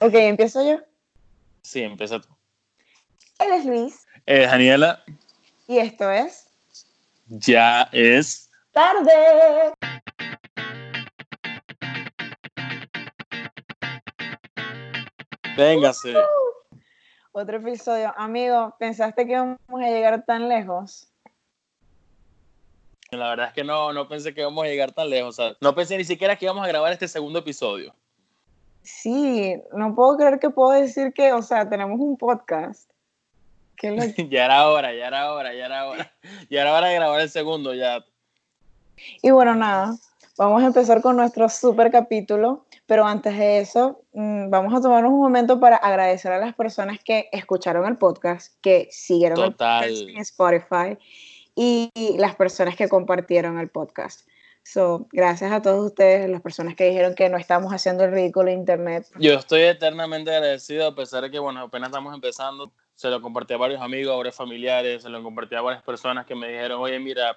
Ok, ¿empiezo yo? Sí, empieza tú. Él es Luis Eh, Daniela, y esto es ya es. Tarde. Véngase. Otro episodio. Amigo, ¿pensaste que íbamos a llegar tan lejos? La verdad es que no, no pensé que íbamos a llegar tan lejos. o sea, no pensé ni siquiera que íbamos a grabar este segundo episodio. Sí, no puedo creer que puedo decir que, o sea, tenemos un podcast. Lo- ya era hora, ya era hora, ya era hora. Ya era hora de grabar el segundo, ya. Y bueno, nada, vamos a empezar con nuestro super capítulo, pero antes de eso, mm, vamos a tomarnos un momento para agradecer a las personas que escucharon el podcast, que siguieron el podcast en Spotify y las personas que compartieron el podcast. So, gracias a todos ustedes, las personas que dijeron que no estamos haciendo el ridículo en internet. Yo estoy eternamente agradecido, a pesar de que, bueno, apenas estamos empezando. Se lo compartí a varios amigos, a varios familiares, se lo compartí a varias personas que me dijeron, oye, mira,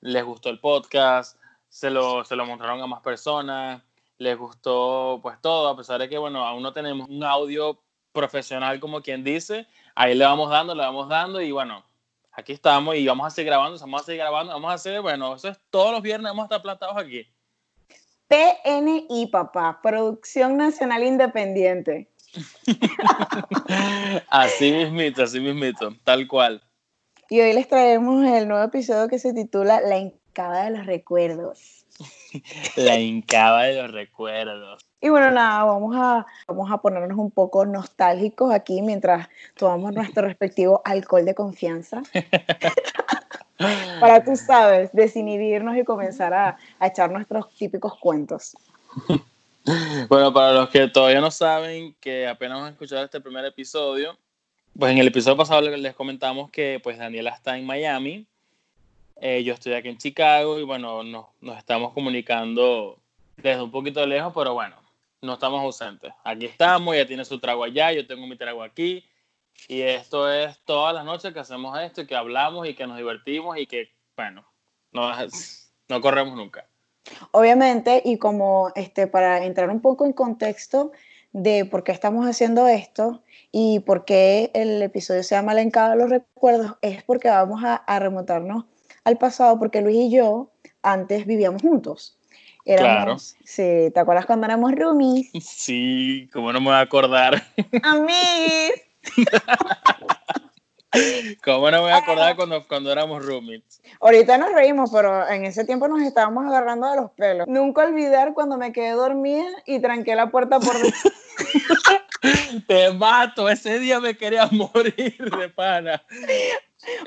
les gustó el podcast, se lo, se lo mostraron a más personas, les gustó pues todo, a pesar de que, bueno, aún no tenemos un audio profesional como quien dice, ahí le vamos dando, le vamos dando y bueno, aquí estamos y vamos a seguir grabando, vamos a seguir grabando, vamos a hacer, bueno, eso es todos los viernes vamos a estar plantados aquí. PNI, papá, Producción Nacional Independiente. así mismito, así mismito, tal cual. Y hoy les traemos el nuevo episodio que se titula La Encaba de los Recuerdos. La hincaba de los recuerdos. Y bueno, nada, vamos a, vamos a ponernos un poco nostálgicos aquí mientras tomamos nuestro respectivo alcohol de confianza. Para, tú sabes, desinhibirnos y comenzar a, a echar nuestros típicos cuentos. Bueno, para los que todavía no saben que apenas van a escuchar este primer episodio, pues en el episodio pasado les comentamos que pues Daniela está en Miami, eh, yo estoy aquí en Chicago y bueno, nos, nos estamos comunicando desde un poquito lejos, pero bueno, no estamos ausentes. Aquí estamos, ella tiene su trago allá, yo tengo mi trago aquí. Y esto es todas las noches que hacemos esto y que hablamos y que nos divertimos y que, bueno, no, no corremos nunca. Obviamente, y como este, para entrar un poco en contexto de por qué estamos haciendo esto y por qué el episodio se llama La Encaba de los Recuerdos, es porque vamos a, a remontarnos al pasado, porque Luis y yo antes vivíamos juntos. Éramos, sí, ¿te acuerdas cuando éramos roomies? Sí, como no me voy a acordar. Amigos. ¿Cómo no me voy a acordar cuando, cuando éramos roommates? Ahorita nos reímos, pero en ese tiempo nos estábamos agarrando de los pelos. Nunca olvidar cuando me quedé dormida y tranqué la puerta por. Te mato, ese día me quería morir de pana.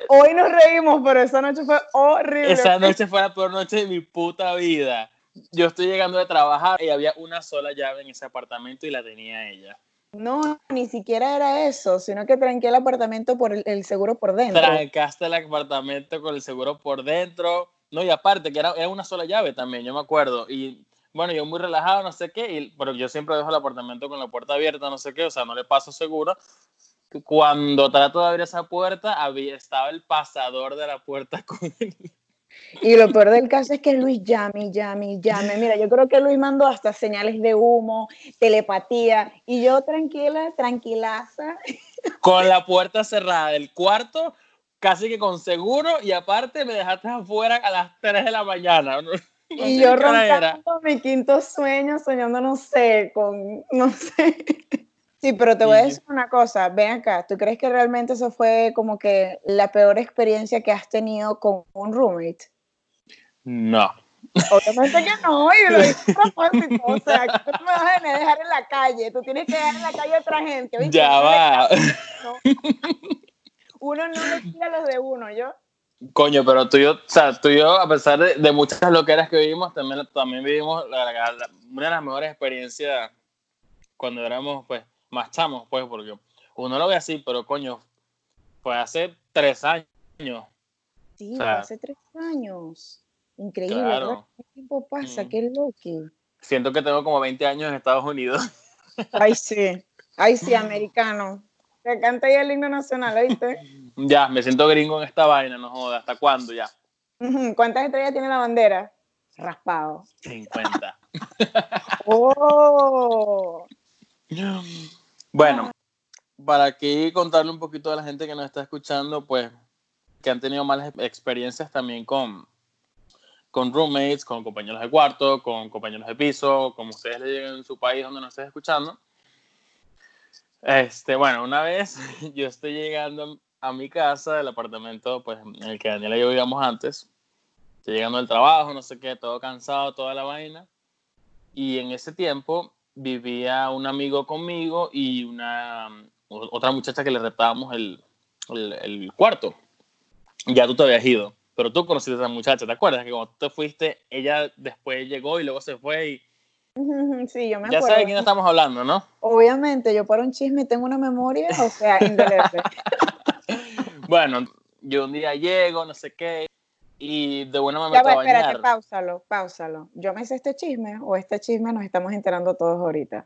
Hoy nos reímos, pero esa noche fue horrible. Esa noche fue la peor noche de mi puta vida. Yo estoy llegando de trabajar y había una sola llave en ese apartamento y la tenía ella. No, ni siquiera era eso, sino que tranqué el apartamento por el, el seguro por dentro. Trancaste el apartamento con el seguro por dentro. No, y aparte, que era, era una sola llave también, yo me acuerdo. Y bueno, yo muy relajado, no sé qué, y, pero yo siempre dejo el apartamento con la puerta abierta, no sé qué, o sea, no le paso seguro. Cuando trato de abrir esa puerta, había, estaba el pasador de la puerta con él. Y lo peor del caso es que Luis llame, llame, llame. Mira, yo creo que Luis mandó hasta señales de humo, telepatía, y yo tranquila, tranquilaza. Con la puerta cerrada del cuarto, casi que con seguro, y aparte me dejaste afuera a las 3 de la mañana. No, Y yo roncando mi quinto sueño, soñando, no sé, con, no sé. Sí, pero te voy a decir una cosa, ven acá, ¿tú crees que realmente eso fue como que la peor experiencia que has tenido con un roommate? No. Obviamente que no, y lo hice propósito, o sea, tú no me vas a dejar en la calle, tú tienes que dejar en la calle a otra gente. Ya va. Uno no le tira los de uno, ¿yo? Coño, pero tú y yo, o sea, tú y yo, a pesar de, de muchas loqueras que vivimos, también, también vivimos la- la- la- una de las mejores experiencias cuando éramos, pues, más chamos, pues, porque uno lo ve así, pero coño, fue hace tres años. Sí, O sea, hace tres años. Increíble, Claro. ¿verdad? ¿Qué tiempo pasa? Mm. Qué loco. Siento que tengo como 20 años en Estados Unidos. Ay, sí. Ay, sí, americano. Te canta ya el himno nacional, ¿oíste? ya, me siento gringo en esta vaina, no joda. ¿Hasta cuándo ya? ¿Cuántas estrellas tiene la bandera? Raspado. 50. ¡Oh! Bueno, para aquí contarle un poquito a la gente que nos está escuchando, pues que han tenido malas experiencias también con, con roommates, con compañeros de cuarto, con compañeros de piso, como ustedes le digan en su país donde nos estén escuchando. Este, bueno, una vez yo estoy llegando a mi casa, el apartamento pues, en el que Daniela y yo vivíamos antes. Estoy llegando del trabajo, no sé qué, todo cansado, toda la vaina. Y en ese tiempo vivía un amigo conmigo y una otra muchacha que le retábamos el, el, el cuarto ya tú te habías ido, pero tú conociste a esa muchacha, ¿te acuerdas? Que cuando tú te fuiste, ella después llegó y luego se fue y... Sí, yo me ya acuerdo. Ya sabes de quién estamos hablando, ¿no? Obviamente, yo para un chisme tengo una memoria, o sea, indeleble. bueno, yo un día llego, no sé qué, y de buena manera Ya me va, a bañar. espérate, páusalo, páusalo. ¿Yo me sé este chisme o este chisme nos estamos enterando todos ahorita?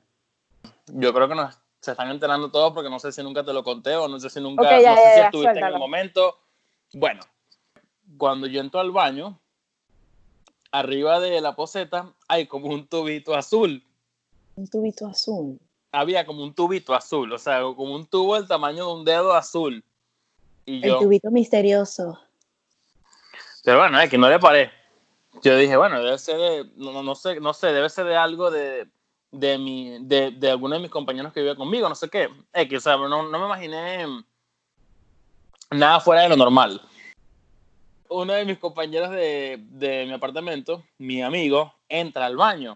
Yo creo que nos se están enterando todos porque no sé si nunca te lo conté o no sé si nunca, Ok, ya, no sé ya, si ya, estuviste en suéltalo. el momento. Bueno, cuando yo entro al baño, arriba de la poseta hay como un tubito azul. Un tubito azul. Había como un tubito azul, o sea, como un tubo del tamaño de un dedo azul. Y El yo, tubito misterioso. Pero bueno, es que no le paré. Yo dije, bueno, debe ser de, no, no- sé, no sé, debe ser de algo de, de, mi, de, de alguno de mis compañeros que vive conmigo, no sé qué. Es que, o sea, no, no me imaginé nada fuera de lo normal. Uno de mis compañeros de, de mi apartamento, mi amigo, entra al baño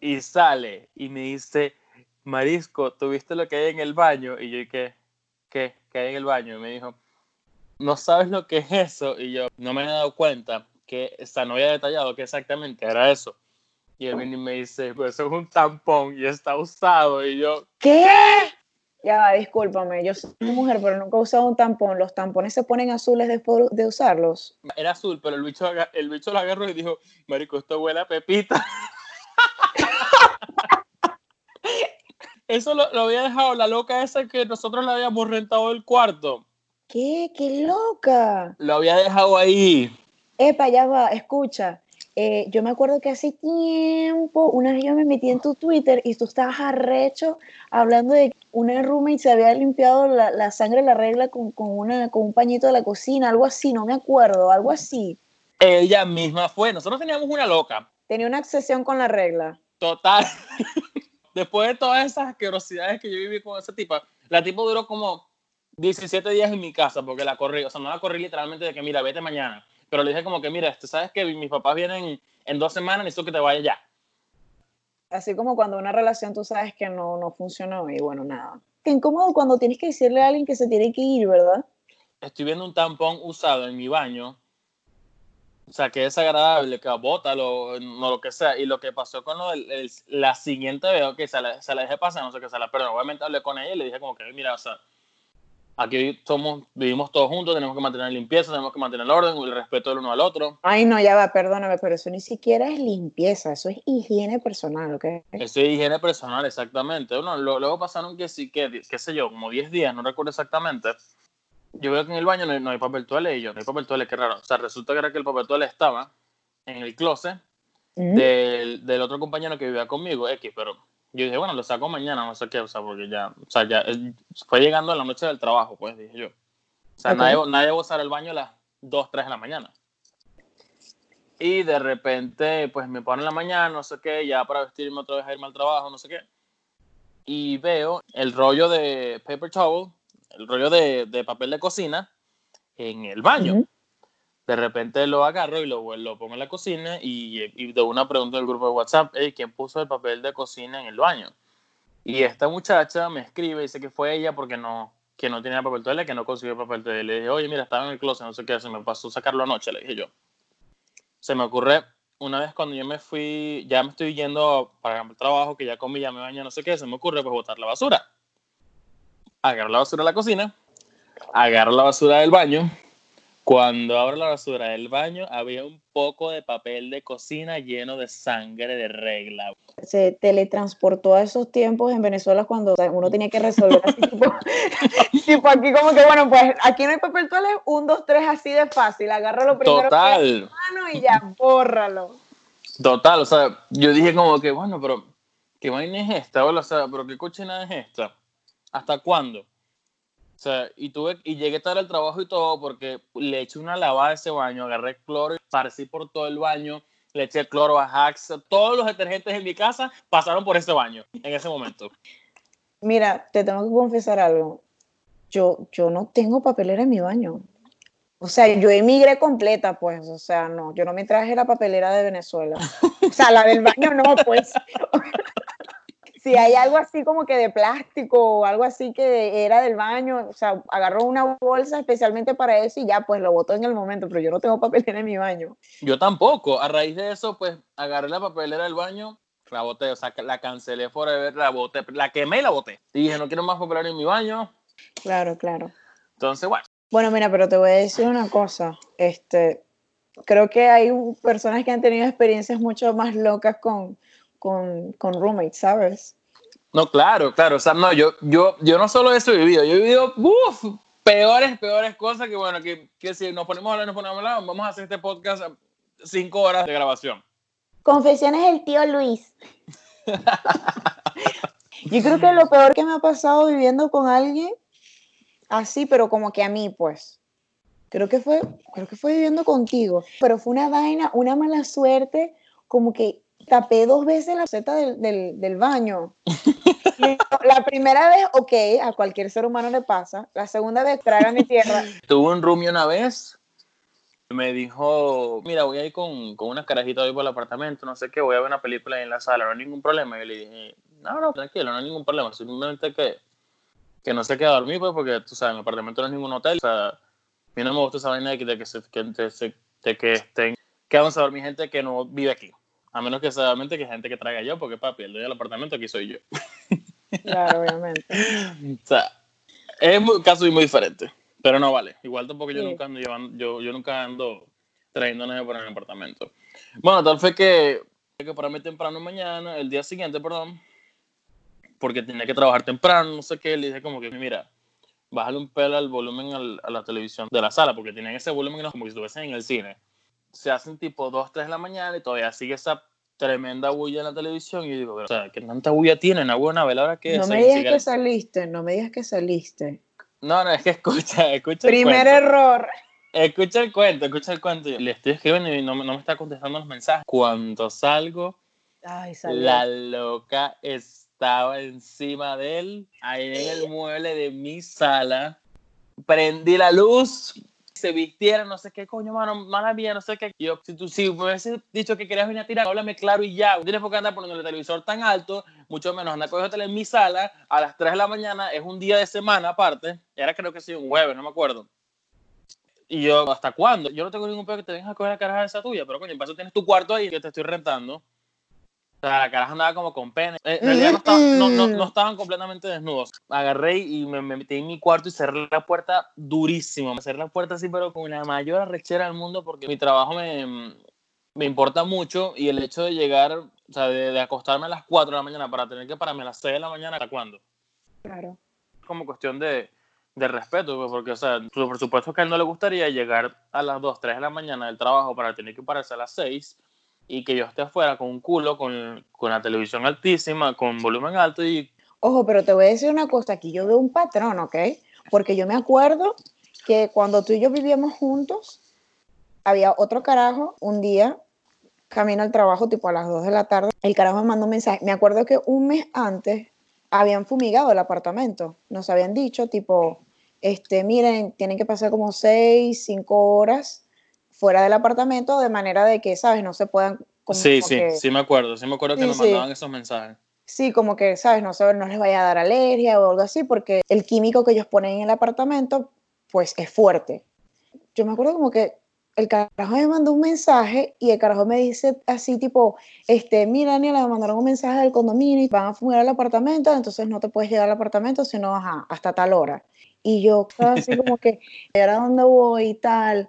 y sale y me dice, Marisco, ¿tú viste lo que hay en el baño? Y yo, ¿qué? ¿Qué? ¿Qué hay en el baño? Y me dijo, ¿no sabes lo que es eso? Y yo, no me he dado cuenta que, o sea, no había detallado que exactamente era eso. Y él viene y me dice, pues eso es un tampón y está usado. Y yo, ¿Qué? Ya va, discúlpame, yo soy mujer, pero nunca he usado un tampón. Los tampones se ponen azules después de usarlos. era azul, pero el bicho, el bicho lo agarró y dijo, Marico, esto huele a pepita. Eso lo, lo había dejado la loca esa que nosotros le habíamos rentado el cuarto. ¿Qué? ¡Qué loca! Lo había dejado ahí. Epa, ya va, escucha. Eh, yo me acuerdo que hace tiempo, una vez yo me metí en tu Twitter y tú estabas arrecho hablando de que una roommate se había limpiado la, la sangre de la regla con, con, una, con un pañito de la cocina, algo así, no me acuerdo, algo así. Ella misma fue. Nosotros teníamos una loca. Tenía una obsesión con la regla. Total. Después de todas esas asquerosidades que yo viví con esa tipa, la tipa duró como 17 días en mi casa porque la corrí. O sea, no la corrí literalmente de que, mira, vete mañana. Pero le dije como que, mira, este, sabes que mis papás vienen en dos semanas, necesito que te vayas ya. Así como cuando una relación tú sabes que no, no funcionó y bueno, nada. Qué incómodo cuando tienes que decirle a alguien que se tiene que ir, ¿verdad? Estoy viendo un tampón usado en mi baño. O sea, que es agradable, que bótalo, no lo que sea. Y lo que pasó con lo del- el- la siguiente veo que se la, se la dejé pasar, no sé qué se la, pero obviamente hablé con ella y le dije como que, mira, o sea, aquí somos, vivimos todos juntos, tenemos que mantener limpieza, tenemos que mantener el orden, el respeto del uno al otro. Ay, no, ya va, perdóname, pero eso ni siquiera es limpieza, eso es higiene personal, ¿ok? Eso es higiene personal, exactamente. Bueno, lo- luego pasaron que sí, que, qué sé yo, como 10 días, no recuerdo exactamente. Yo veo que en el baño no hay, no hay papel toalé y yo, no hay papel toalé, qué raro. O sea, resulta que era que el papel toalé estaba en el closet Mm. del, del otro compañero que vivía conmigo, X, pero yo dije, bueno, lo saco mañana, no sé qué, o sea, porque ya, o sea, ya eh, fue llegando a la noche del trabajo, pues, dije yo. O sea, Ok. nadie, nadie va a usar el baño a las 2, 3 de la mañana. Y de repente, pues me paro en la mañana, no sé qué, ya para vestirme otra vez a irme al trabajo, no sé qué. Y veo el rollo de paper towel, el rollo de, de papel de cocina en el baño. Ujú. De repente lo agarro y lo, lo pongo en la cocina y, de una pregunta del grupo de WhatsApp, "Ey, ¿quién puso el papel de cocina en el baño? Y esta muchacha me escribe y dice que fue ella porque no, que no tenía papel toalé, que no consiguió papel toalé. Le dije, oye, mira, estaba en el closet, no sé qué, se me pasó sacarlo anoche, le dije yo. Se me ocurre una vez cuando yo me fui, ya me estoy yendo para el trabajo, que ya comí, ya me bañé, no sé qué, se me ocurre pues botar la basura. Agarro la basura de la cocina, agarro la basura del baño. Cuando abro la basura del baño, había un poco de papel de cocina lleno de sangre de regla. Se teletransportó a esos tiempos en Venezuela cuando o sea, uno tenía que resolver así, tipo, tipo aquí como que, bueno, pues aquí no hay papel toalé, un, dos, tres, así de fácil, agarra lo primero que Total. a mano y ya, bórralo. Total, o sea, yo dije como que, bueno, pero ¿qué vaina es esta? O sea, ¿pero qué cochina es esta? ¿Hasta cuándo? Sea, y tuve, y llegué tarde al trabajo y todo porque le eché una lavada a ese baño, agarré cloro y esparcí por todo el baño, le eché cloro a Axe, todos los detergentes en mi casa pasaron por ese baño en ese momento. Mira, te tengo que confesar algo. Yo, yo no tengo papelera en mi baño. O sea, yo emigré completa, pues. O sea, no, yo no me traje la papelera de Venezuela. O sea, la del baño no, pues. Si hay algo así como que de plástico o algo así que era del baño, o sea, agarró una bolsa especialmente para eso y ya, pues lo botó en el momento, pero yo no tengo papelera en mi baño. Yo tampoco. A raíz de eso, pues agarré la papelera del baño, la boté, o sea, la cancelé forever, la boté, la quemé y la boté. Y dije, no quiero más papelera en mi baño. Claro, claro. Entonces, bueno. Bueno, mira, pero te voy a decir una cosa. Este, creo que hay personas que han tenido experiencias mucho más locas con, con, con roommates, ¿sabes? No, claro, claro. O sea, no, yo, yo, yo no solo eso he vivido, yo he vivido uf, peores, peores cosas que, bueno, que, que si nos ponemos a hablar, nos ponemos a hablar, vamos a hacer este podcast cinco horas de grabación. Confesiones del tío Luis. yo creo que lo peor que me ha pasado viviendo con alguien así, pero como que a mí, pues. Creo que fue, creo que fue viviendo contigo, pero fue una vaina, una mala suerte, como que tapé dos veces la seta del, del, del baño. la primera vez, ok, a cualquier ser humano le pasa. La segunda vez, traga mi tierra. Tuve un roomie una vez, me dijo, mira, voy a ir con, con unas carajitas hoy por el apartamento, no sé qué, voy a ver una película en la sala, no hay ningún problema. Y yo le dije, no, no, tranquilo, no hay ningún problema, simplemente que, que no se queda a dormir, pues, porque, tú sabes, mi apartamento no es ningún hotel, o sea, a mí no me gusta esa vaina de que, de que, se, que, de, que estén quedándose a dormir gente que no vive aquí. A menos que solamente que gente que traiga yo, porque papi, el dueño del apartamento aquí soy yo. Claro, obviamente. o sea, es un caso muy diferente, pero no vale. Igual tampoco yo nunca ando llevando, yo, yo nunca ando trayendo nadie por el apartamento. Bueno, tal fue que, que para mí temprano mañana, el día siguiente, perdón, porque tenía que trabajar temprano, no sé qué, le dije como que, mira, bájale un pelo al volumen al, a la televisión de la sala, porque tienen ese volumen como si estuviesen en el cine se hacen tipo 2, 3 de la mañana y todavía sigue esa tremenda bulla en la televisión y yo digo, o sea, ¿qué tanta bulla tienen? ¿A buena veladora que No me digas que saliste, no me digas que saliste. No, no, es que escucha, escucha Primer error. Escucha el cuento, escucha el cuento. Le estoy escribiendo y no, no me está contestando los mensajes. Cuando salgo, Ay, la loca estaba encima de él, ahí en el mueble de mi sala. Prendí la luz, se vistiera, no sé qué coño, mano, mala mía, no sé qué. Yo, si tú si me hubiese dicho que querías venir a tirar, háblame claro y ya. No tienes por qué andar poniendo el televisor tan alto, mucho menos andar con tele en mi sala a las 3 de la mañana, es un día de semana aparte. Era creo que sí, un jueves, no me acuerdo. Y yo, ¿hasta cuándo? Yo no tengo ningún pedo que te vengas a coger la caraja esa tuya, pero coño, en paso tienes tu cuarto ahí que te estoy rentando. O sea, la caraja andaba como con pene. Eh, en realidad no, estaba, no, no, no, estaban completamente desnudos. Agarré y me, me, metí en mi cuarto y cerré la puerta durísimo. Me cerré la puerta así, pero con la mayor arrechera del mundo porque mi trabajo me, me importa mucho y el hecho de llegar, o sea, de, de, acostarme a las 4 de la mañana para tener que pararme a las 6 de la mañana, ¿hasta cuándo? Claro. Como cuestión de, de respeto, pues, porque, o sea, por supuesto que a él no le gustaría llegar a las 2, 3 de la mañana del trabajo para tener que pararse a las 6 y que yo esté afuera con un culo, con, con, la televisión altísima, con volumen alto y... Ojo, pero te voy a decir una cosa, aquí yo veo un patrón, ¿ok? Porque yo me acuerdo que cuando tú y yo vivíamos juntos, había otro carajo un día, camino al trabajo tipo a las 2 de la tarde, el carajo me mandó un mensaje, me acuerdo que un mes antes habían fumigado el apartamento, nos habían dicho tipo, este, miren, tienen que pasar como 6, 5 horas fuera del apartamento de manera de que, ¿sabes? No se puedan... Como, sí, como sí, que... sí me acuerdo, sí me acuerdo que sí, nos mandaban sí. esos mensajes. Sí, como que, ¿sabes? No, no les vaya a dar alergia o algo así, porque el químico que ellos ponen en el apartamento, pues es fuerte. Yo me acuerdo como que el carajo me mandó un mensaje y el carajo me dice así tipo, este, mira Daniela, me mandaron un mensaje del condominio y van a fumar el apartamento, entonces no te puedes llegar al apartamento sino ajá, hasta tal hora. Y yo así como que, ¿ahora dónde voy y tal?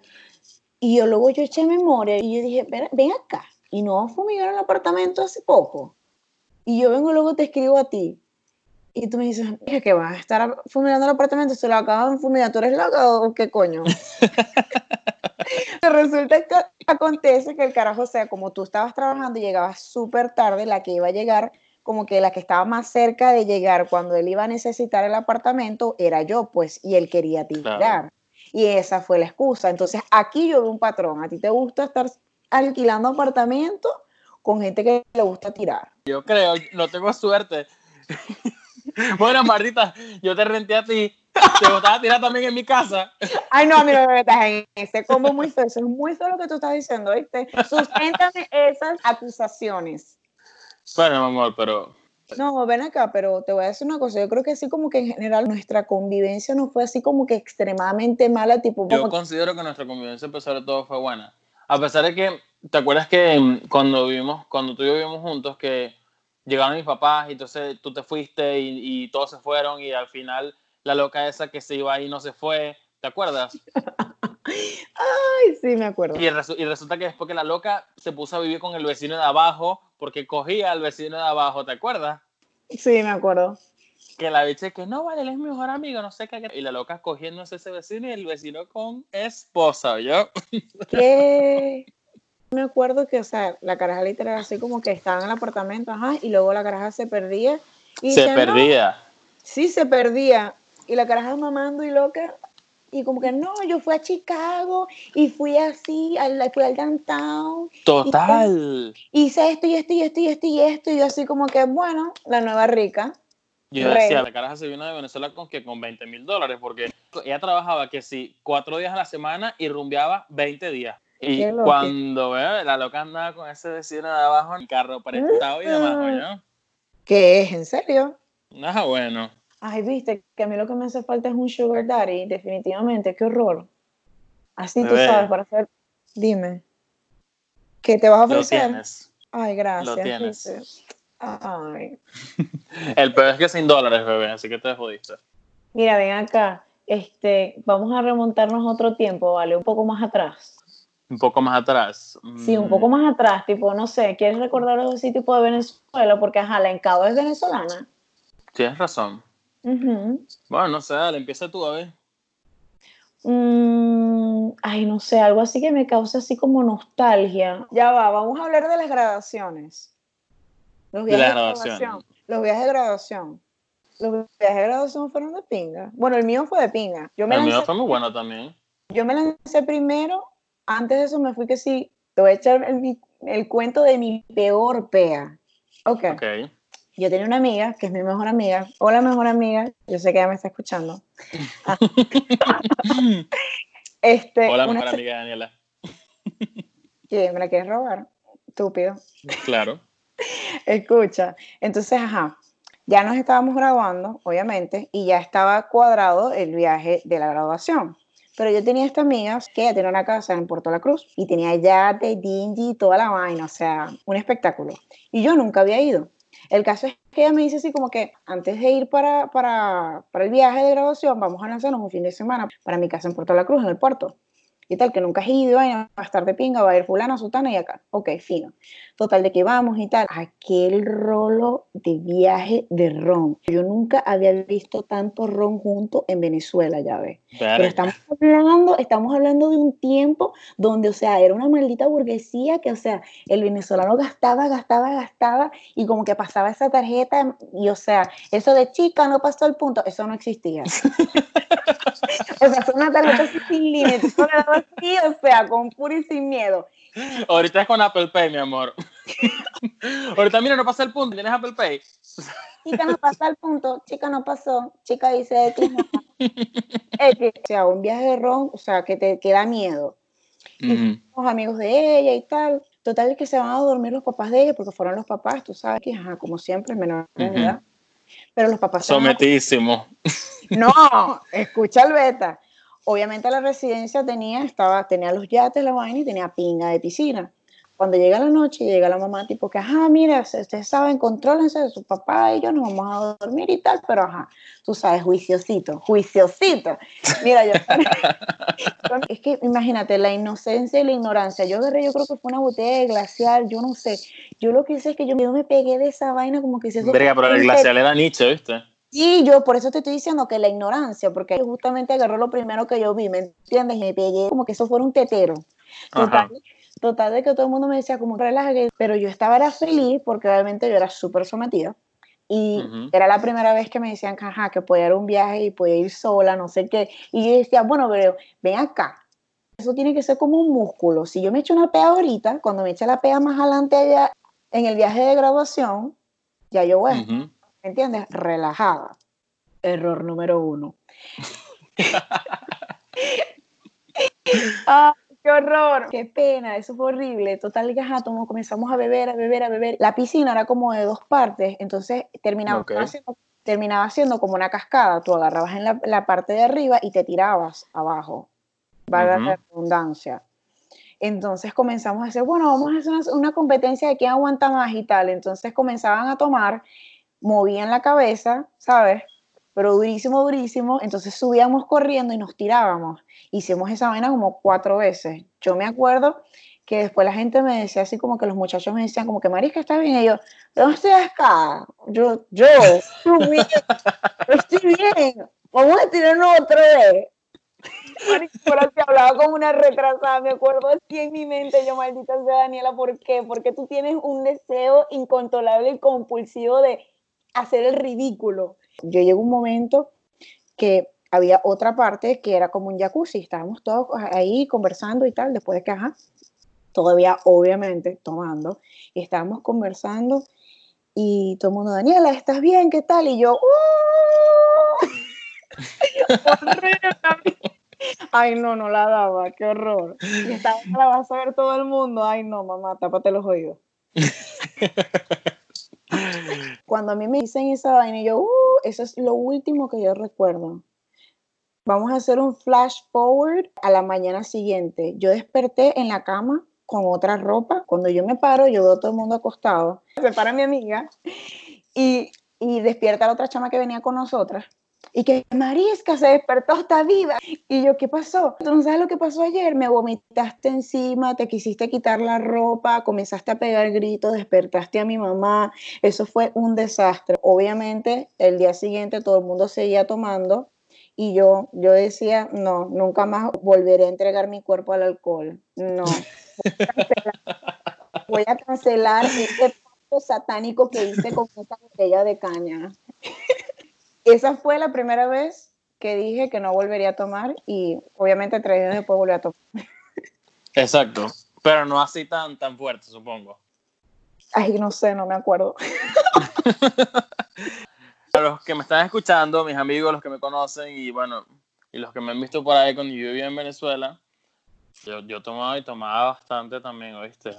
Y yo luego yo eché memoria y yo dije, ven, ven acá, y no fumigaron el apartamento hace poco. Y yo vengo luego te escribo a ti. Y tú me dices, que van a estar fumigando el apartamento, se lo acaban de fumigar, ¿tú eres loca o qué coño? Resulta que acontece que el carajo, o sea, como tú estabas trabajando y llegabas súper tarde, la que iba a llegar como que la que estaba más cerca de llegar cuando él iba a necesitar el apartamento era yo, pues, y él quería tirar. Y esa fue la excusa. Entonces, aquí yo veo un patrón. ¿A ti te gusta estar alquilando apartamentos con gente que le gusta tirar? Yo creo, no tengo suerte. bueno, Martita, yo te renté a ti. Te gustaba tirar también en mi casa. Ay, no, mira, me metas en ese como muy feo. Eso es muy feo lo que tú estás diciendo, ¿viste? Susténtame esas acusaciones. Bueno, mi amor, pero no, ven acá, pero te voy a decir una cosa. Yo creo que así como que en general nuestra convivencia no fue así como que extremadamente mala, tipo. Yo considero que nuestra convivencia, a pesar de todo, fue buena. A pesar de que, ¿te acuerdas que cuando vivimos, cuando tú y yo vivimos juntos, que llegaron mis papás y entonces tú te fuiste y, y todos se fueron y al final la loca esa que se iba ahí no se fue, ¿te acuerdas? Ay, sí, me acuerdo. Y, y, resulta que después que la loca se puso a vivir con el vecino de abajo porque cogía al vecino de abajo, ¿te acuerdas? Sí, me acuerdo. Que la bicha que no, vale, él es mi mejor amigo, no sé qué. Y la loca cogiéndose ese vecino y el vecino con esposa, ¿yo? ¿Qué? Me acuerdo que, o sea, la caraja literal así como que estaba en el apartamento, ajá, y luego la caraja se perdía. Y se perdía. sí, se perdía. Y la caraja mamando y loca, y como que no, yo fui a Chicago y fui así, al, fui al downtown. Total. Hice esto y esto y esto y esto y esto y yo así como que, bueno, la nueva rica. Yo decía, la caraja se vino de Venezuela con que con 20 mil dólares, porque ella trabajaba que sí, cuatro días a la semana y rumbeaba 20 días. Y cuando ve, la loca andaba con ese vecino de abajo en el carro prestado y demás, ¿no? ¿Qué es? ¿En serio? Ah, bueno ay, viste, que a mí lo que me hace falta es un sugar daddy, definitivamente, qué horror. Así tú sabes, para hacer, dime, ¿qué te vas a ofrecer? Lo tienes. Ay, gracias. Lo tienes. Ay. El peor es que sin dólares, bebé, así que te jodiste. Mira, ven acá, este, vamos a remontarnos otro tiempo, ¿vale? Un poco más atrás. Un poco más atrás. Sí, un poco mm. más atrás, tipo, no sé, ¿quieres recordar algo así tipo de Venezuela? Porque, ajá, la Encado es venezolana. Tienes razón. Bueno, no sé, dale, empieza tú a ver. Mm, ay, no sé, algo así que me causa así como nostalgia. Ya va, vamos a hablar de las graduaciones. Los viajes de graduación. Los viajes de graduación. Los viajes de graduación fueron de pinga. Bueno, el mío fue de pinga. Yo me el mío fue muy bueno también. Yo me lancé primero, antes de eso me fui que sí, te voy a echar el, el cuento de mi peor pea. Ok. okay yo tenía una amiga, que es mi mejor amiga. Hola, mejor amiga. Yo sé que ella me está escuchando. este, Hola, mejor amiga Daniela. ¿Me la quieres robar? Estúpido. Claro. Escucha, entonces, ajá, ya nos estábamos graduando, obviamente, y ya estaba cuadrado el viaje de la graduación. Pero yo tenía esta amiga que ella tenía una casa en Puerto La Cruz y tenía ya de dingy toda la vaina, o sea, un espectáculo. Y yo nunca había ido. El caso es que ella me dice así como que antes de ir para, para, para el viaje de graduación, vamos a lanzarnos un fin de semana para mi casa en Puerto La Cruz, en el puerto y tal, que nunca has ido, va a estar de pinga, va a ir fulana, sutana y acá. Ok, fino. Total, de que vamos y tal. Aquel rolo de viaje de ron. Yo nunca había visto tanto ron junto en Venezuela, ya ves. Pero estamos hablando, estamos hablando de un tiempo donde, o sea, era una maldita burguesía que, o sea, el venezolano gastaba, gastaba, gastaba y como que pasaba esa tarjeta y, o sea, eso de chica no pasó el punto, eso no existía. o sea, son una tarjeta sin límites, así, o sea, con puro y sin miedo. Ahorita es con Apple Pay, mi amor. Ahorita, mira, no pasa el punto, ¿tienes Apple Pay? Chica, no pasa el punto, chica, no pasó, chica dice que, o sea, un viaje de ron, o sea, que te queda miedo. Los amigos de ella y tal. Total que se van a dormir los papás de ella porque fueron los papás, tú sabes que, ajá, como siempre, menor de edad. Pero los papás... Sometísimo. No, escucha el beta. Obviamente la residencia tenía, estaba, tenía los yates, la vaina y tenía pinga de piscina. Cuando llega la noche, llega la mamá tipo que, ajá, mira, ustedes saben, contrólense de su papá y yo nos vamos a dormir y tal, pero ajá, tú sabes, juiciosito, juiciosito. Mira, yo, es que imagínate, la inocencia y la ignorancia. Yo agarré, yo creo que fue una botella de glacial, yo no sé. Yo lo que hice es que yo, me pegué de esa vaina como que se... pero el glacial era nicho, ¿viste? Sí, yo por eso te estoy diciendo que la ignorancia, porque justamente agarró lo primero que yo vi, ¿me entiendes? Y me pegué como que eso fuera un tetero. Total, Total de que todo el mundo me decía como relájate, pero yo estaba era feliz porque obviamente yo era súper sometida. Y era la primera vez que me decían que, ajá, que podía ir a un viaje y podía ir sola, no sé qué. Y yo decía, bueno, pero ven acá. Eso tiene que ser como un músculo. Si yo me echo una pea ahorita, cuando me eche la pea más adelante allá en el viaje de graduación, ya yo voy, ¿me entiendes? Relajada. Error número uno. ah, qué horror, qué pena, eso fue horrible. Total, que ajá, comenzamos a beber, a beber, a beber. La piscina era como de dos partes, entonces terminaba, siendo, terminaba siendo como una cascada. Tú agarrabas en la, parte de arriba y te tirabas abajo. Valga la redundancia. Entonces comenzamos a hacer, bueno, vamos a hacer una, una competencia de quién aguanta más y tal. Entonces comenzaban a tomar, movían la cabeza, ¿sabes? pero durísimo, durísimo. Entonces subíamos corriendo y nos tirábamos. Hicimos esa vaina como cuatro veces. Yo me acuerdo que después la gente me decía así como que los muchachos me decían como que Marisca está bien y yo ¿dónde estoy acá? Yo, yo, estoy bien, estoy bien, vamos a tirarnos otra vez. Marisca, que hablaba como una retrasada, me acuerdo así en mi mente, yo maldita sea Daniela, ¿por qué? Porque tú tienes un deseo incontrolable y compulsivo de hacer el ridículo yo llegó un momento que había otra parte que era como un jacuzzi, estábamos todos ahí conversando y tal, después de que, ajá, todavía obviamente tomando, y estábamos conversando y todo el mundo, Daniela, ¿estás bien? ¿Qué tal? Y yo, ¡Uh! Ay, no, no la daba, qué horror. Y estaba, la vas a ver todo el mundo. Ay, no, mamá, tápate los oídos. Cuando a mí me dicen esa vaina, yo, uh, eso es lo último que yo recuerdo. Vamos a hacer un flash forward a la mañana siguiente. Yo desperté en la cama con otra ropa. Cuando yo me paro, yo veo a todo el mundo acostado. Se para mi amiga y, y despierta la otra chama que venía con nosotras y que Marisca se despertó, está viva. Y yo, ¿qué pasó? ¿Tú no sabes lo que pasó ayer? Me vomitaste encima, te quisiste quitar la ropa, comenzaste a pegar gritos, despertaste a mi mamá. Eso fue un desastre. Obviamente, el día siguiente todo el mundo seguía tomando y yo, yo decía, no, nunca más volveré a entregar mi cuerpo al alcohol. No. Voy a cancelar, ese pacto satánico que hice con esa botella de caña esa fue la primera vez que dije que no volvería a tomar y obviamente tres días después volví a tomar. Exacto, pero no así tan, tan fuerte, supongo. Ay, no sé, no me acuerdo. A los que me están escuchando, mis amigos, los que me conocen y bueno, y los que me han visto por ahí cuando yo vivía en Venezuela, yo, yo tomaba y tomaba bastante también, ¿oíste?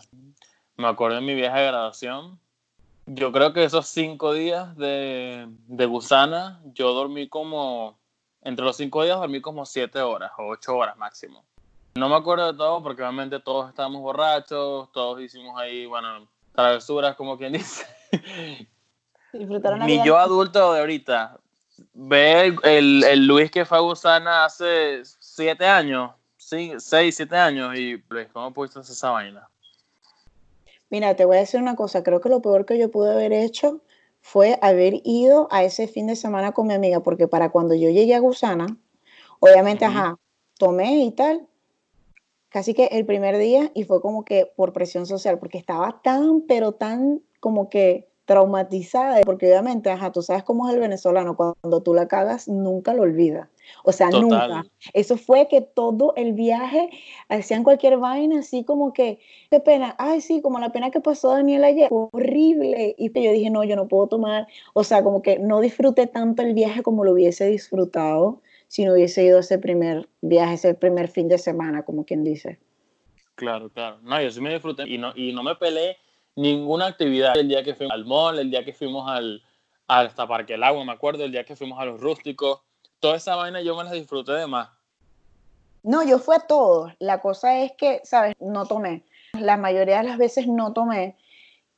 Me acuerdo de mi viaje de graduación, yo creo que esos cinco días de, de gusana, yo dormí como, entre los cinco días dormí como siete horas o ocho horas máximo. No me acuerdo de todo porque obviamente todos estábamos borrachos, todos hicimos ahí, bueno, travesuras como quien dice. Mi yo adulto de ahorita ve el, el, Luis que fue a Gusana hace siete años, seis, siete años y Luis, ¿cómo pudiste hacer esa vaina? Mira, te voy a decir una cosa, creo que lo peor que yo pude haber hecho fue haber ido a ese fin de semana con mi amiga, porque para cuando yo llegué a Gusana, obviamente, ajá, tomé y tal, casi que el primer día y fue como que por presión social, porque estaba tan, pero tan como que traumatizada, porque obviamente, ajá, tú sabes cómo es el venezolano, cuando tú la cagas, nunca lo olvidas. O sea, nunca. Eso fue que todo el viaje hacían cualquier vaina, así como que, qué pena, ay, sí, como la pena que pasó Daniel ayer, horrible. Y yo dije, no, yo no puedo tomar, o sea, como que no disfruté tanto el viaje como lo hubiese disfrutado si no hubiese ido ese primer viaje, ese primer fin de semana, como quien dice. Claro, claro. No, yo sí me disfruté y no, y no me peleé ninguna actividad. El día que fuimos al mall, el día que fuimos al, hasta Parque el Agua, me acuerdo, el día que fuimos a los rústicos toda esa vaina yo me la disfruté de más. No, yo fui a todos. La cosa es que, ¿sabes? No tomé. La mayoría de las veces no tomé.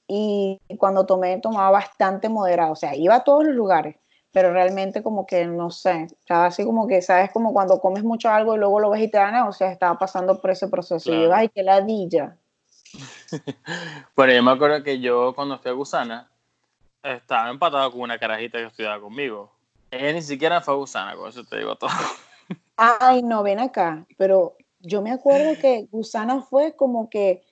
Y cuando tomé, tomaba bastante moderado. O sea, iba a todos los lugares. Pero realmente como que, no sé, estaba así como que, ¿sabes? Como cuando comes mucho algo y luego lo ves y te dan, o sea, estaba pasando por ese proceso. Y yo, ay, qué ladilla. bueno, yo me acuerdo que yo cuando fui a Gusana, estaba empatado con una carajita que estudiaba conmigo. Ella ni siquiera fue gusana, con eso te digo todo. Ay, no, ven acá. Pero yo me acuerdo que gusana fue como que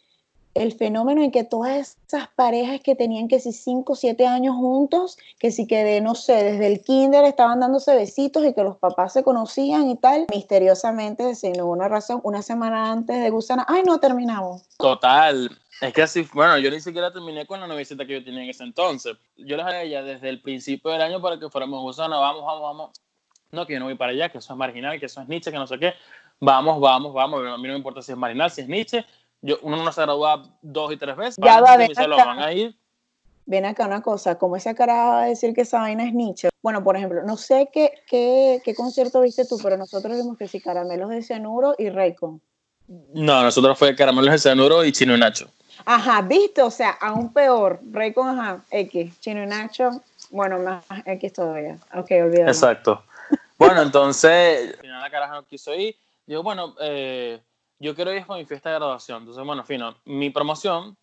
el fenómeno en que todas esas parejas que tenían que si 5 o 7 años juntos, que si que de, no sé, desde el kinder estaban dándose besitos y que los papás se conocían y tal, misteriosamente, sin ninguna razón, una semana antes de Gusana, ay, no terminamos. Total. Es que así, bueno, yo ni siquiera terminé con la novicita que yo tenía en ese entonces. Yo les dije a desde el principio del año para que fuéramos Gusana, vamos, vamos, vamos. No, que yo no voy para allá, que eso es marginal, que eso es Nietzsche, que no sé qué. Vamos, vamos, vamos. A mí no me importa si es marginal, si es Nietzsche yo, uno no se gradúa dos y tres veces. Ya va, ven acá. van a ir. Ven acá una cosa, como esa cara va a decir que esa vaina es Nietzsche. Bueno, por ejemplo, no sé qué, qué, qué concierto viste tú, pero nosotros vimos que sí, Caramelos de Cianuro y Raycon. No, nosotros fue Caramelos de Cianuro y Chino y Nacho. Ajá, viste, o sea, aún peor. Raycon, ajá, X. Chino y Nacho, bueno, más X todavía. Ok, olvídalo. Exacto. Bueno, entonces, al final la caraja no quiso ir. Digo, bueno, eh, yo quiero ir con mi fiesta de graduación. Entonces, bueno, fino, mi promoción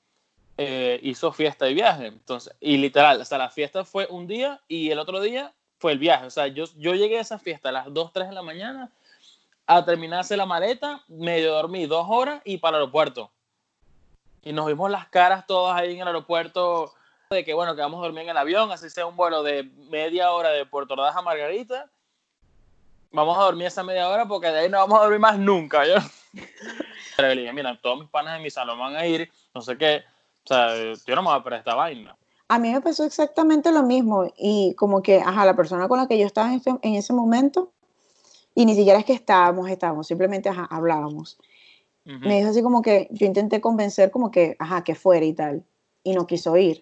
eh, hizo fiesta y viaje. Entonces, y literal, o sea, la fiesta fue un día y el otro día fue el viaje. O sea, yo, yo llegué a esa fiesta a las 2, 3 de la mañana a terminarse la maleta, medio dormí dos horas y para el aeropuerto. Y nos vimos las caras todas ahí en el aeropuerto de que, bueno, que vamos a dormir en el avión, así sea un vuelo de media hora de Puerto Ordaz a Margarita. Vamos a dormir esa media hora porque de ahí no vamos a dormir más nunca. ¿yo? le dije, mira, todos mis panas de mi salón van a ir, no sé qué, o sea, yo no me voy a perder esta vaina. A mí me pasó exactamente lo mismo y como que, ajá, la persona con la que yo estaba en, ese momento, y ni siquiera es que estábamos, estábamos, simplemente, ajá, hablábamos. Me dijo así como que yo intenté convencer como que, ajá, que fuera y tal, y no quiso ir.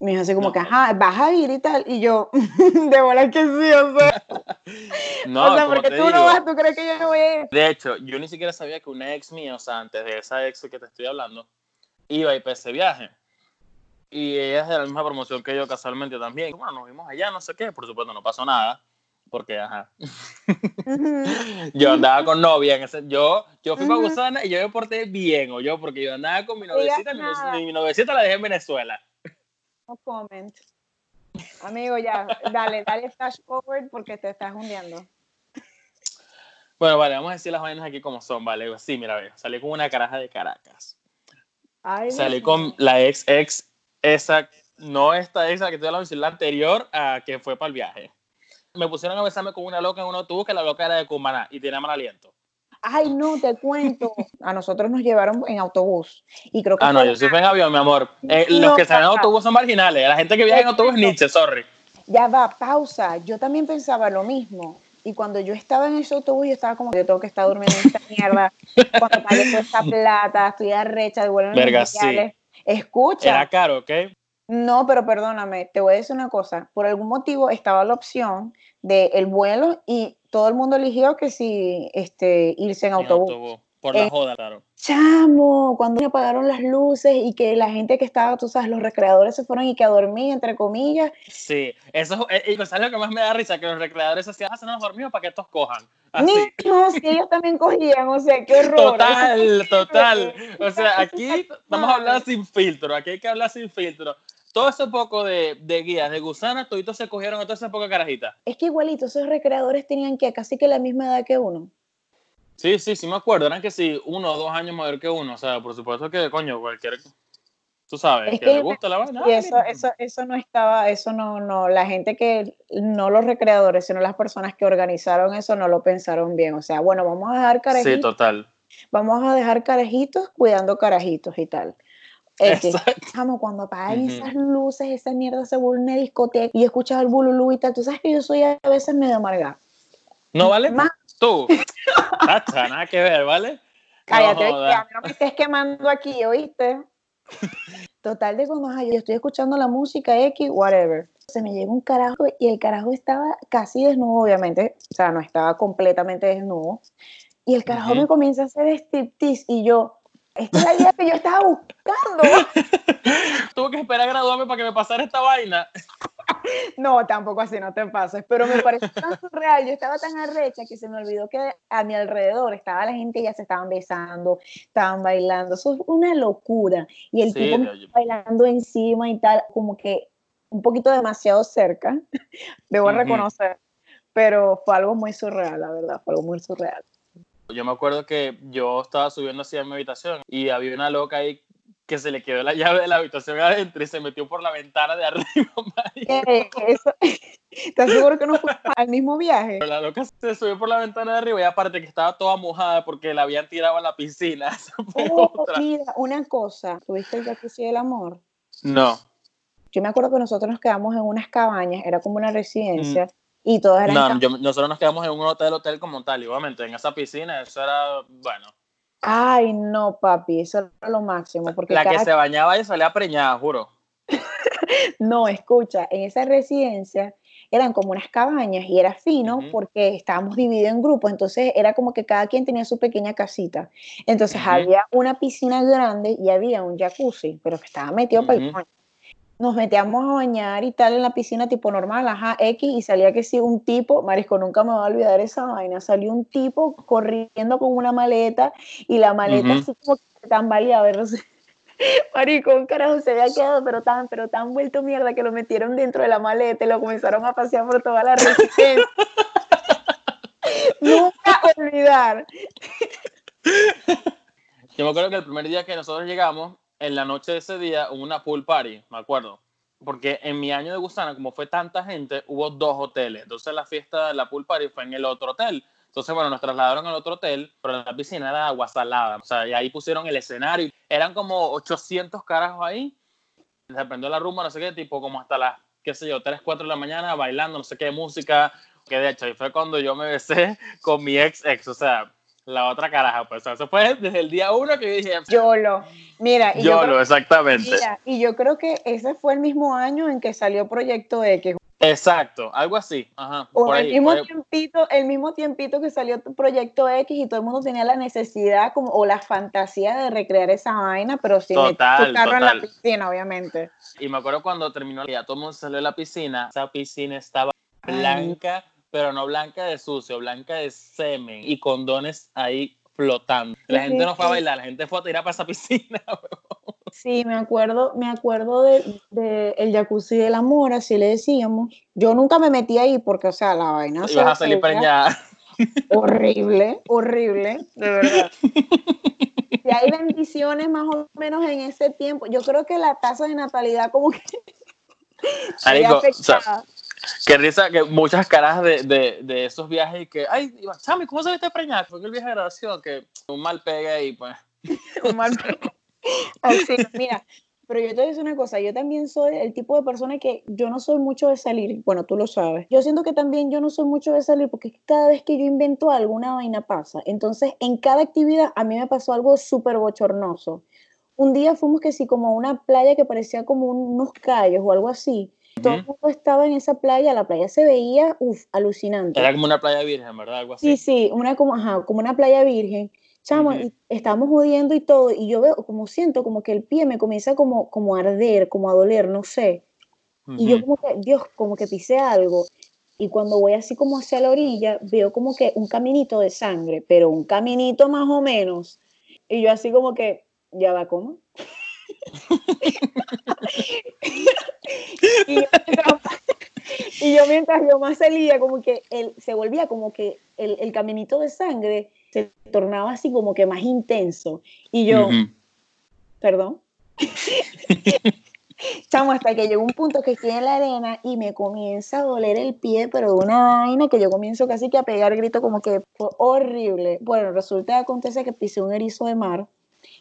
Me dijo así como que, ajá, vas a ir y tal. Y yo, de bola que sí, o sea. no, o sea, porque tú no vas, tú crees que yo no voy a ir. De hecho, yo ni siquiera sabía que una ex mía, o sea, antes de esa ex que te estoy hablando, iba a ir para ese viaje. Y ella es de la misma promoción que yo casualmente también. Bueno, nos vimos allá, no sé qué. Por supuesto, no pasó nada. Porque, ajá. yo andaba con novia. En ese, yo, yo fui para Gusana y yo me porté bien, o yo, porque yo andaba con mi noviecita. Mi, mi noviecita la dejé en Venezuela. No comment. Amigo, ya, dale, dale flash forward porque te estás hundiendo. Bueno, vale, vamos a decir las vainas aquí como son, ¿vale? Sí, mira, ve, salí con una caraja de Caracas. salí con la ex ex, esa, no esta ex, que te voy a decir, la anterior a que fue para el viaje. Me pusieron a besarme con una loca en un autobús que la loca era de Cumaná y tenía mal aliento. Ay, no, te cuento. A nosotros nos llevaron en autobús. Y creo que ah, no, yo sí fui en avión, mi amor. Eh, los que salen en autobús son marginales. La gente que viaja en autobús es Nietzsche, sorry. Ya va, pausa. Yo también pensaba lo mismo. Y cuando yo estaba en ese autobús, yo estaba como que tengo que estar durmiendo en esta mierda. cuando pagué toda esta plata, estoy arrecha, devuelven Verga, sí. Escucha. Era caro, ¿ok? No, pero perdóname, te voy a decir una cosa. Por algún motivo estaba la opción del el vuelo y todo el mundo eligió que si este, irse en, autobús. Por la eh, joda, claro. Chamo, cuando apagaron las luces y que la gente que estaba, tú sabes, los recreadores se fueron y que a dormir, entre comillas. Sí, eso es eh, lo que más me da risa, que los recreadores hacían, hacen los dormidos para que estos cojan. No, si ellos también cogían, o sea, qué horror. Total, total. O sea, aquí estamos hablando sin filtro, aquí hay que hablar sin filtro todo ese poco de, de guías de gusanas, toditos se cogieron a toda esa poca carajita. Es que igualito, esos recreadores tenían que casi que la misma edad que uno. Sí, sí, sí me acuerdo, eran que sí, uno o dos años mayor que uno, o sea, por supuesto que, coño, cualquier, tú sabes, que, le gusta la vaina. Y eso, eso, eso no estaba, eso no, no, la gente que, no los recreadores, sino las personas que organizaron eso no lo pensaron bien, o sea, bueno, vamos a dejar carajitos. Sí, total. Vamos a dejar carajitos cuidando carajitos y tal. Vamos, cuando apagan esas luces, esa mierda se vuelve una discoteca y escuchas el bululú y tal. Tú sabes que yo soy a veces medio amarga. ¿No vale? Más... Tú. nada que ver, ¿vale? Cállate, no, que a mí no me estés quemando aquí, ¿oíste? Total de cuando yo estoy escuchando la música X, whatever. Se me llega un carajo y el carajo estaba casi desnudo, obviamente. O sea, no estaba completamente desnudo. Y el carajo me comienza a hacer striptease y yo, esta es la idea que yo estaba buscando. Tuve que esperar a graduarme para que me pasara esta vaina. No, tampoco así, no te pases, pero me pareció tan surreal, yo estaba tan arrecha que se me olvidó que a mi alrededor estaba la gente y ya se estaban besando, estaban bailando, eso es una locura, y el tipo bailando encima y tal, como que un poquito demasiado cerca, debo reconocer, pero fue algo muy surreal, la verdad, fue algo muy surreal. Yo me acuerdo que yo estaba subiendo hacia mi habitación y había una loca ahí que se le quedó la llave de la habitación adentro y se metió por la ventana de arriba. Eso, ¿Estás seguro que no fue al mismo viaje? La loca se subió por la ventana de arriba y aparte que estaba toda mojada porque la habían tirado a la piscina. Oh, mira, una cosa, ¿tuviste el jacuzzi del amor? No. Yo me acuerdo que nosotros nos quedamos en unas cabañas, era como una residencia, mm. Y todos eran... No, nosotros nos quedamos en un hotel, hotel como tal, igualmente, en esa piscina, eso era, bueno, Ay, no, papi, eso era lo máximo. Porque la que se bañaba y salía preñada, juro. no, escucha, en esa residencia eran como unas cabañas y era fino porque estábamos divididos en grupos, entonces era como que cada quien tenía su pequeña casita. Entonces había una piscina grande y había un jacuzzi, pero que estaba metido para el nos metíamos a bañar y tal en la piscina tipo normal, ajá, X, y salía que sí, un tipo, Marisco, nunca me va a olvidar esa vaina, salió un tipo corriendo con una maleta y la maleta así como que tambaleaba, ver, Marico, un carajo se había quedado, pero tan, pero tan vuelto mierda que lo metieron dentro de la maleta y lo comenzaron a pasear por toda la residencia. Nunca olvidar. Yo me acuerdo que el primer día que nosotros llegamos, en la noche de ese día hubo una pool party, me acuerdo. Porque en mi año de Gusana, como fue tanta gente, hubo dos hoteles. Entonces la fiesta de la pool party fue en el otro hotel. Entonces, bueno, nos trasladaron al otro hotel, pero la piscina era agua salada. O sea, y ahí pusieron el escenario. Eran como 800 carajos ahí. Se prendió la rumba, no sé qué, tipo como hasta las, qué sé yo, 3, 4 de la mañana, bailando, no sé qué, música. Que de hecho, ahí fue cuando yo me besé con mi ex ex. O sea, la otra caraja, pues eso fue desde el día uno que yo dije. Yolo. Mira, y Yolo, yo exactamente. y yo creo que ese fue el mismo año en que salió Proyecto X. Exacto, algo así. Ajá, o el, mismo tiempito, el mismo tiempito que salió Proyecto X y todo el mundo tenía la necesidad como, o la fantasía de recrear esa vaina, pero sin total, carro en la piscina, obviamente. Y me acuerdo cuando terminó, ya todo el mundo salió de la piscina, esa piscina estaba blanca pero no blanca de sucio, blanca de semen y condones ahí flotando. La gente no fue a bailar, la gente fue a tirar para esa piscina. Sí, me acuerdo, me acuerdo de, de, el jacuzzi del amor, así le decíamos. Yo nunca me metí ahí porque, o sea, la vaina. Ibas a salir preñada. Horrible, horrible, de verdad. Si hay bendiciones más o menos en ese tiempo, yo creo que la tasa de natalidad como que Qué risa que muchas caras de, de, de, esos viajes y que, ay, Chami, ¿cómo se viste preñada? Fue el viaje de graduación, que un mal pegue ahí, pues. un mal pegue. Así, mira, pero yo te voy a decir una cosa, yo también soy el tipo de persona que yo no soy mucho de salir, bueno, tú lo sabes. Yo siento que también yo no soy mucho de salir porque cada vez que yo invento algo, una vaina pasa. Entonces, en cada actividad a mí me pasó algo súper bochornoso. Un día fuimos que sí, como a una playa que parecía como unos callos o algo así todo el mundo estaba en esa playa, la playa se veía, uff, alucinante. Era como una playa virgen, ¿verdad? Algo así. Sí, sí, una como, ajá, como una playa virgen. Chamo, estábamos jodiendo y todo, y yo veo, como siento, como que el pie me comienza como, como a arder, como a doler, no sé. Y yo como que, Dios, como que pisé algo. Y cuando voy así como hacia la orilla, veo como que un caminito de sangre, pero un caminito más o menos. Y yo así como que, ya va, ¿cómo? y, yo, mientras yo más salía, como que él, se volvía como que el, el, caminito de sangre se tornaba así como que más intenso. Y yo, perdón. Chamo, hasta que llegó un punto que estoy en la arena y me comienza a doler el pie, pero de una vaina que yo comienzo casi que a pegar grito como que fue horrible. Bueno, resulta que acontece que pisé un erizo de mar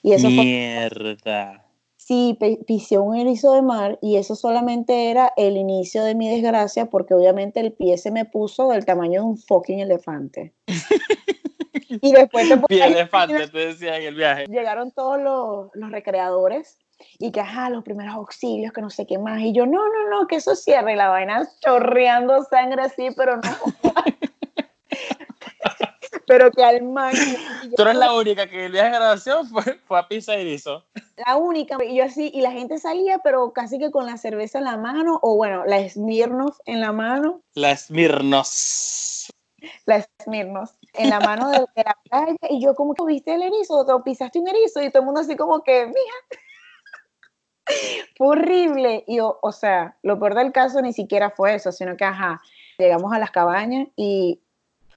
y eso Mierda sí pisé un erizo de mar y eso solamente era el inicio de mi desgracia porque obviamente el pie se me puso del tamaño de un fucking elefante. y después te Pie elefante, te decía en el viaje. Llegaron todos los, los recreadores y que, ajá, los primeros auxilios, que no sé qué más. Y yo, no, no, no, que eso cierre. Y la vaina chorreando sangre así, pero no. pero que al man. Tú eres la única que el viaje de graduación fue, fue a Pisa Erizo. La única, y yo así, y la gente salía, pero casi que con la cerveza en la mano, o bueno, la Smirnoff en la mano. La Smirnoff. La Smirnoff en la mano de, la playa, y yo como que viste el erizo, o pisaste un erizo, y todo el mundo así como que, mija. Fue horrible. Y yo, o sea, lo peor del caso ni siquiera fue eso, sino que, ajá, llegamos a las cabañas y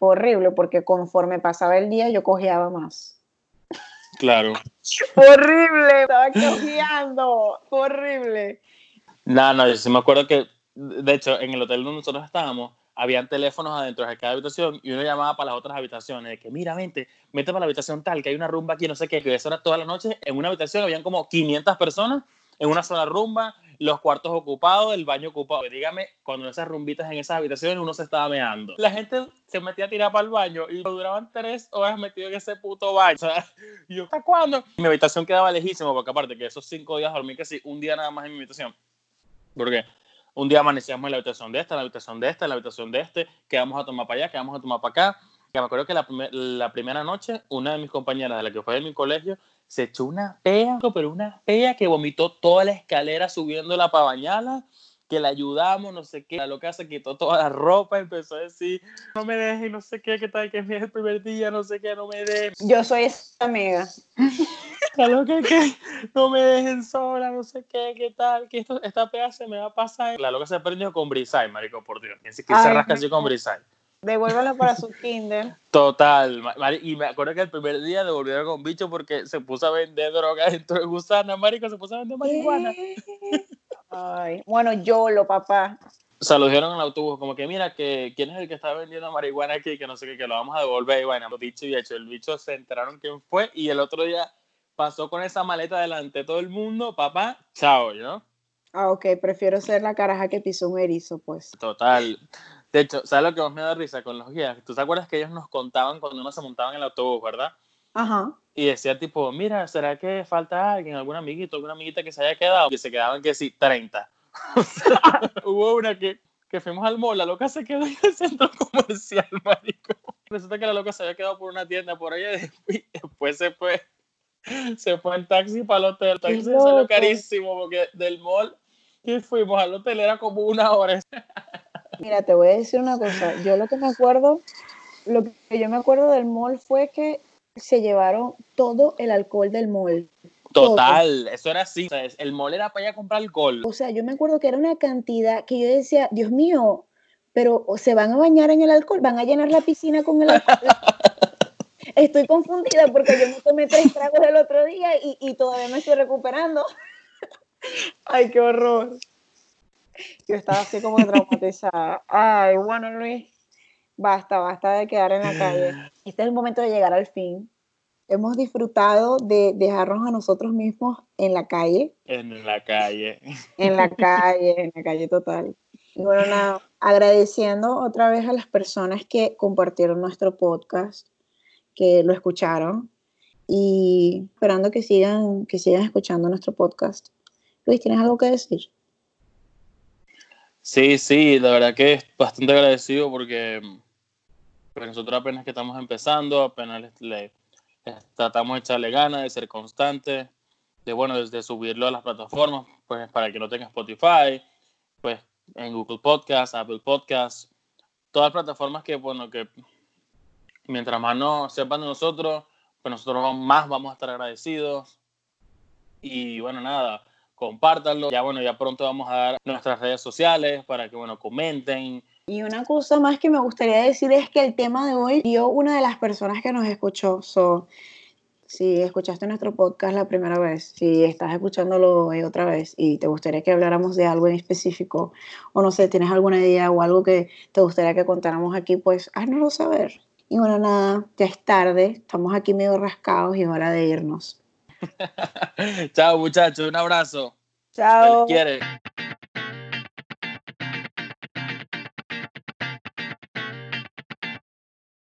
horrible porque conforme pasaba el día yo cojeaba más. Claro. horrible, estaba cojeando, horrible. No, no, yo sí me acuerdo que, de hecho, en el hotel donde nosotros estábamos, habían teléfonos adentro de cada habitación y uno llamaba para las otras habitaciones, de que mira, vente, vete para la habitación tal, que hay una rumba aquí, no sé qué, que eso era toda la noche, en una habitación habían como 500 personas en una sola rumba, los cuartos ocupados, el baño ocupado. Dígame, cuando esas rumbitas en esas habitaciones uno se estaba meando. La gente se metía a tirar para el baño y duraban tres horas metido en ese puto baño. Sea, yo, ¿hasta cuándo? Mi habitación quedaba lejísimo, porque aparte que esos cinco días dormí casi un día nada más en mi habitación. Porque un día amanecíamos en la habitación de esta, en la habitación de esta, en la habitación de este, que vamos a tomar para allá, que vamos a tomar para acá. Que me acuerdo que la, la primera noche, una de mis compañeras de la que fue de mi colegio, se echó una pea, pero una pea que vomitó toda la escalera subiéndola para bañarla, que la ayudamos, no sé qué. La loca se quitó toda la ropa, empezó a decir, no me dejes, no sé qué, qué tal, que es el primer día, no sé qué, no me dejes. Yo soy esa amiga. La loca que no me dejen sola, no sé qué, qué tal, que esto, esta pea se me va a pasar. La loca se prendió con Brisay, marico, por Dios. Ni siquiera se rasca así con Brisay. Devuélvala para su kinder. Total. Y me acuerdo que el primer día devolvieron con bicho porque se puso a vender droga dentro de gusana, marico, se puso a vender marihuana. Ay, bueno, yo lo papá. O sea, lo dijeron en el autobús, como que mira, que quién es el que está vendiendo marihuana aquí, que no sé qué, que lo vamos a devolver. Y bueno, dicho y hecho, el bicho se enteraron quién fue y el otro día pasó con esa maleta delante de todo el mundo, papá, chao, ¿no? Ah, ok, prefiero ser la caraja que pisó un erizo, pues. Total. De hecho, ¿sabes lo que más me da risa con los guías? ¿Tú te acuerdas que ellos nos contaban cuando uno se montaba en el autobús, verdad? Ajá. Y decía tipo, mira, ¿será que falta alguien, algún amiguito, alguna amiguita que se haya quedado? Y se quedaban que sí, 30. hubo una que, que fuimos al mall, la loca se quedó en el centro comercial, marico. Resulta que la loca se había quedado por una tienda por allá y después se fue, se fue en taxi para el hotel. El taxi salió carísimo porque del mall que fuimos al hotel era como una hora. Mira, te voy a decir una cosa. Yo lo que me acuerdo, lo que yo me acuerdo del mall fue que se llevaron todo el alcohol del mall. Total, eso era así. el mall era para ir a comprar alcohol. O sea, yo me acuerdo que era una cantidad que yo decía, Dios mío, pero se van a bañar en el alcohol, van a llenar la piscina con el alcohol. estoy confundida porque yo me tomé tres tragos el otro día y, y todavía me estoy recuperando. Ay, qué horror. Yo estaba así como traumatizada. Ay, bueno, Luis, basta, basta de quedar en la calle. Este es el momento de llegar al fin. Hemos disfrutado de dejarnos a nosotros mismos en la calle. En la calle. En la calle, en la calle total. Y bueno, nada, agradeciendo otra vez a las personas que compartieron nuestro podcast, que lo escucharon y esperando que sigan, que sigan escuchando nuestro podcast. Luis, ¿tienes algo que decir? Sí, sí, la verdad que es bastante agradecido porque pues, nosotros apenas que estamos empezando, apenas le, tratamos de echarle ganas, de ser constantes, de bueno, desde subirlo a las plataformas, pues para que no tenga Spotify, pues en Google Podcast, Apple Podcast, todas las plataformas que bueno, que mientras más nos sepan de nosotros, pues nosotros más vamos a estar agradecidos. Y bueno, nada, compártanlo. Ya bueno, ya pronto vamos a dar nuestras redes sociales para que bueno, comenten. Y una cosa más que me gustaría decir es que el tema de hoy dio una de las personas que nos escuchó. So, si escuchaste nuestro podcast la primera vez, si estás escuchándolo hoy otra vez y te gustaría que habláramos de algo en específico, o no sé, tienes alguna idea o algo que te gustaría que contáramos aquí, pues háznoslo saber. Y bueno, nada, ya es tarde, estamos aquí medio rascados y hora de irnos. Chao, muchachos. Un abrazo. Chao. quiere.